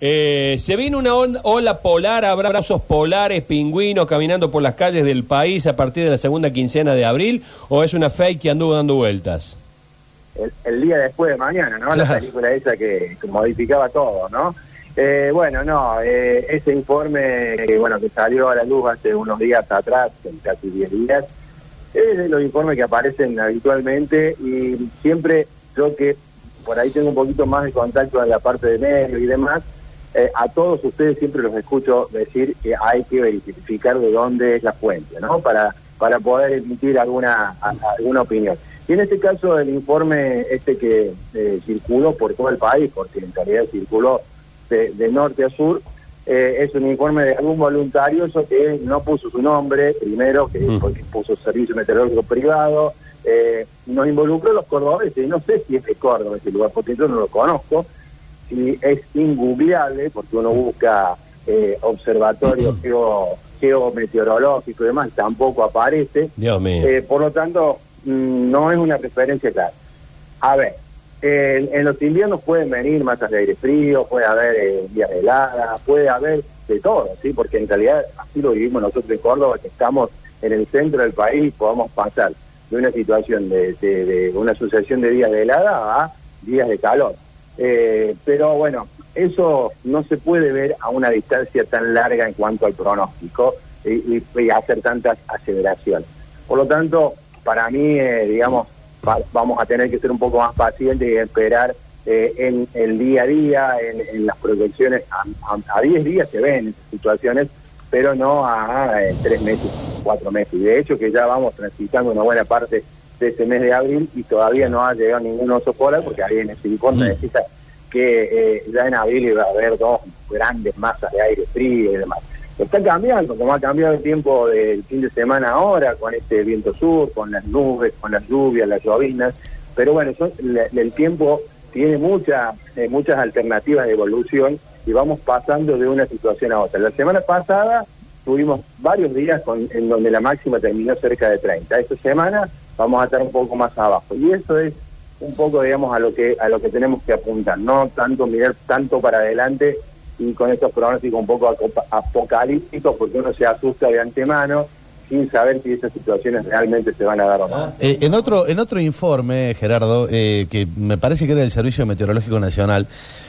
Eh, se viene una ola polar, habrá osos polares, pingüinos caminando por las calles del país a partir de la segunda quincena de abril, o es una fake que anduvo dando vueltas. el, el día después de mañana, ¿no? La película esa que, que modificaba todo, ¿no? Eh, bueno, no, eh, ese informe que, bueno, que salió a la luz hace unos días atrás, casi 10 días, es de los informes que aparecen habitualmente y siempre yo que por ahí tengo un poquito más de contacto en la parte de medios y demás, eh, a todos ustedes siempre los escucho decir que hay que verificar de dónde es la fuente, ¿no? Para, para poder emitir alguna, a- alguna opinión. Y en este caso el informe este que eh, circuló por todo el país, porque en realidad circuló de, de norte a sur, eh, es un informe de algún voluntario eso que no puso su nombre, primero, que Mm. porque puso servicio meteorológico privado, eh, nos involucró los cordobeses, y no sé si es de Córdoba ese lugar, porque yo no lo conozco, y es ingoogleable, porque uno busca eh, observatorios geo, geometeorológicos y demás, tampoco aparece, Dios mío. eh, por lo tanto, mm, no es una referencia clara. A ver, eh, en los inviernos pueden venir masas de aire frío, puede haber eh, días heladas, puede haber de todo, ¿sí? Porque en realidad así lo vivimos nosotros en Córdoba, que estamos en el centro del país y podamos pasar de una situación de, de- de una sucesión de días de helada a días de calor. Eh, pero bueno, eso no se puede ver a una distancia tan larga en cuanto al pronóstico y, y- hacer tantas aceleraciones. Por lo tanto, para mí, eh, digamos, va- vamos a tener que ser un poco más pacientes y esperar eh, en el día a día, en, las proyecciones. A, a- a 10 días se ven situaciones, pero no a eh, tres meses, cuatro meses. Y de hecho que ya vamos transitando una buena parte de este mes de abril y todavía no ha llegado ningún oso polar, porque ahí en ese informe Mm. decía que eh, ya en abril iba a haber dos grandes masas de aire frío y demás. Está cambiando, como ha cambiado el tiempo del fin de semana ahora, con este viento sur, con las nubes, con las lluvias, las llovinas, pero bueno, son- la- el tiempo tiene muchas eh, muchas alternativas de evolución y vamos pasando de una situación a otra. La semana pasada tuvimos varios días con- en donde la máxima terminó cerca de 30. Esta semana vamos a estar un poco más abajo y eso es un poco, digamos, a lo que a lo que tenemos que apuntar, no tanto mirar tanto para adelante y con estos pronósticos un poco apocalípticos porque uno se asusta de antemano sin saber si esas situaciones realmente se van a dar o no. Eh, en otro en otro informe, Gerardo, eh, que me parece que era del Servicio Meteorológico Nacional,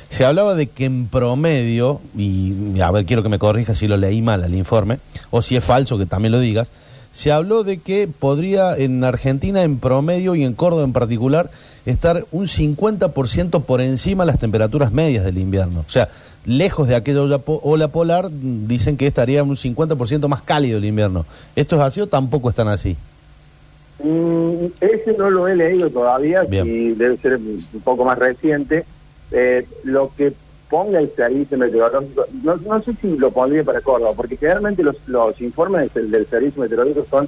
se hablaba de que en promedio, y a ver, quiero que me corrijas si lo leí mal el informe, o si es falso, que también lo digas, se habló de que podría en Argentina en promedio y en Córdoba en particular estar un 50% por encima las temperaturas medias del invierno. O sea, lejos de aquella ola, po- ola polar, dicen que estaría un 50% más cálido el invierno. ¿Esto es así o tampoco están así? Mm, ese no lo he leído todavía y debe ser un un poco más reciente. Eh, lo que ponga el servicio meteorológico, no, no sé si lo pondría para Córdoba, porque generalmente los, los informes del, del servicio meteorológico son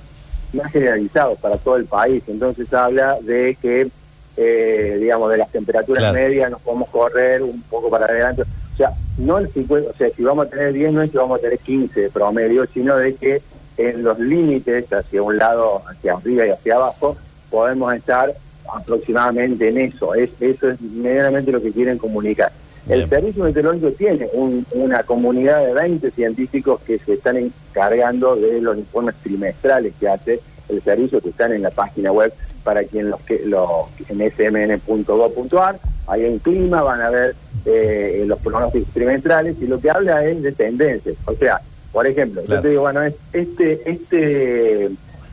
más generalizados para todo el país. Entonces habla de que, eh, digamos, de las temperaturas Claro. medias nos podemos correr un poco para adelante. O sea, no el 50, o sea, si vamos a tener 10 no es que vamos a tener 15 de promedio, sino de que en los límites, hacia un lado, hacia arriba y hacia abajo, podemos estar aproximadamente en eso. Es, eso es medianamente lo que quieren comunicar. El. Servicio Meteorológico tiene un- una comunidad de 20 científicos que se están encargando de los informes trimestrales que hace el servicio, que están en la página web para quien los que los en smn.gov.ar. Ahí en clima van a ver eh, los pronósticos trimestrales y lo que habla es de tendencias. O sea, por ejemplo, Claro. yo te digo, bueno, es este este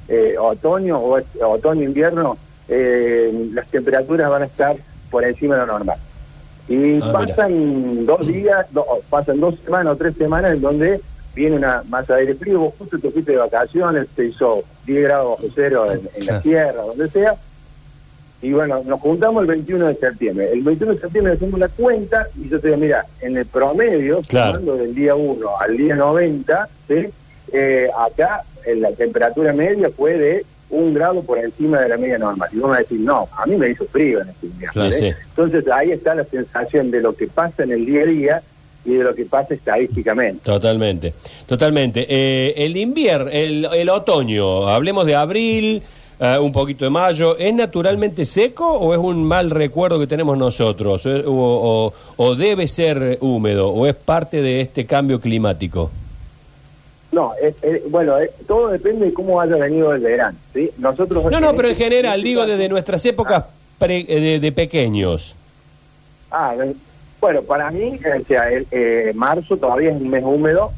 eh, otoño o otoño-invierno, eh, las temperaturas van a estar por encima de lo normal. Y Ah, pasan dos días, do- pasan dos semanas o tres semanas en donde viene una masa de aire frío, vos justo te fuiste de vacaciones, te hizo 10 grados bajo cero en, en la tierra, donde sea, y bueno, nos juntamos el 21 de septiembre. El 21 de septiembre hacemos la cuenta y yo te digo, mira, en el promedio, Claro. del día 1 al día 90, ¿sí? Eh, acá en la temperatura media fue de un grado por encima de la media normal. Y vamos a decir, no, a mí me hizo frío en este invierno. Claro, ¿eh? sí. Entonces ahí está la sensación de lo que pasa en el día a día y de lo que pasa estadísticamente. Totalmente, totalmente. Eh, el invierno, el, el otoño, hablemos de abril, eh, un poquito de mayo. ¿Es naturalmente seco o es un mal recuerdo que tenemos nosotros? O, o- o debe ser húmedo? ¿O es parte de este cambio climático? No, es- es- bueno, es- todo depende de cómo haya venido el verano. ¿sí? Nosotros No, no, pero en general, digo desde nuestras épocas pre- eh, de, de pequeños. Ah, ven- bueno, para mí, o sea, el, eh, marzo todavía es un mes húmedo,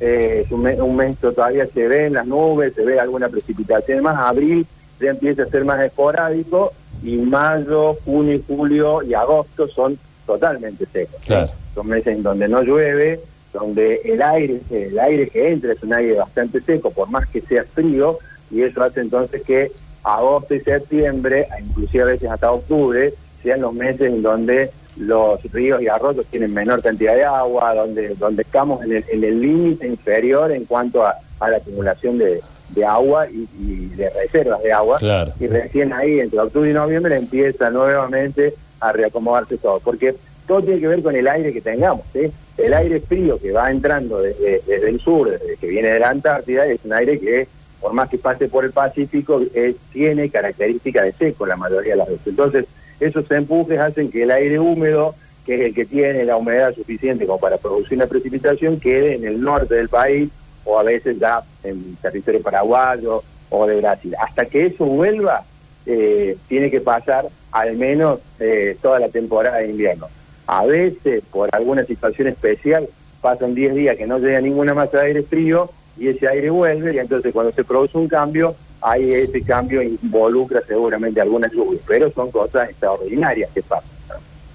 eh, es un mes, un mes que todavía se ven las nubes, se ve alguna precipitación más, abril ya empieza a ser más esporádico y mayo, junio, julio y agosto son totalmente secos. ¿sí? Claro. Son meses en donde no llueve, donde el aire, el aire que entra es un aire bastante seco, por más que sea frío, y eso hace entonces que agosto y septiembre, inclusive a veces hasta octubre, sean los meses en donde los ríos y arroyos tienen menor cantidad de agua, donde, donde estamos en el en el límite inferior en cuanto a, a la acumulación de, de agua y, y de reservas de agua. Claro. Y recién ahí, entre octubre y noviembre, empieza nuevamente a reacomodarse todo. Porque todo tiene que ver con el aire que tengamos. ¿sí? El aire frío que va entrando desde, desde el sur, desde que viene de la Antártida, es un aire que, por más que pase por el Pacífico, eh, tiene características de seco la mayoría de las veces. Entonces, esos empujes hacen que el aire húmedo, que es el que tiene la humedad suficiente como para producir una precipitación, quede en el norte del país o a veces ya en territorio paraguayo o de Brasil. Hasta que eso vuelva, eh, tiene que pasar al menos eh, toda la temporada de invierno. A veces, por alguna situación especial, pasan 10 días que no llega ninguna masa de aire frío y ese aire vuelve y entonces cuando se produce un cambio, ahí ese cambio involucra seguramente algunas lluvias, pero son cosas extraordinarias que pasan.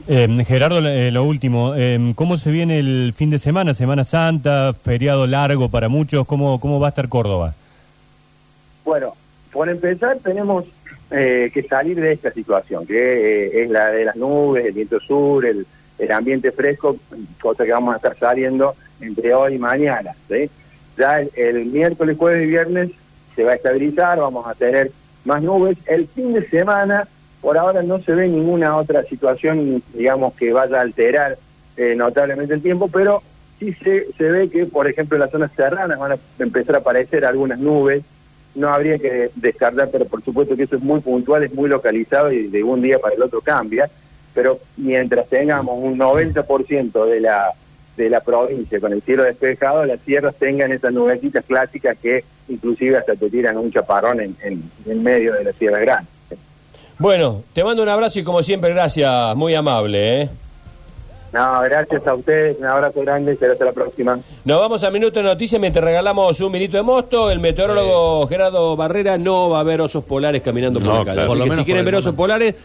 Eh, Gerardo, eh, lo último, eh, ¿cómo se viene el fin de semana? Semana Santa, feriado largo para muchos, ¿cómo, cómo va a estar Córdoba? Bueno, por empezar tenemos eh, que salir de esta situación, que eh, es la de las nubes, el viento sur, el, el ambiente fresco, cosa que vamos a estar saliendo entre hoy y mañana. Ya el, el miércoles, jueves y viernes se va a estabilizar, vamos a tener más nubes. El fin de semana, por ahora no se ve ninguna otra situación, digamos, que vaya a alterar eh, notablemente el tiempo, pero sí se, se ve que, por ejemplo, en las zonas serranas van a empezar a aparecer algunas nubes, no habría que descartar, pero por supuesto que eso es muy puntual, es muy localizado y de un día para el otro cambia, pero mientras tengamos un 90% de la de la provincia con el cielo despejado, las sierras tengan esas nubecitas clásicas que inclusive hasta te tiran un chaparrón en, en, en medio de la sierra grande. Bueno, te mando un abrazo y como siempre, gracias, muy amable. ¿eh? No, gracias a ustedes, un abrazo grande y será hasta la próxima. Nos vamos a Minuto de Noticias mientras regalamos un minuto de mosto. El meteorólogo Gerardo Barrera no va a ver osos polares caminando por No, la calle. claro. Así Por lo que menos si quieren ver osos polares,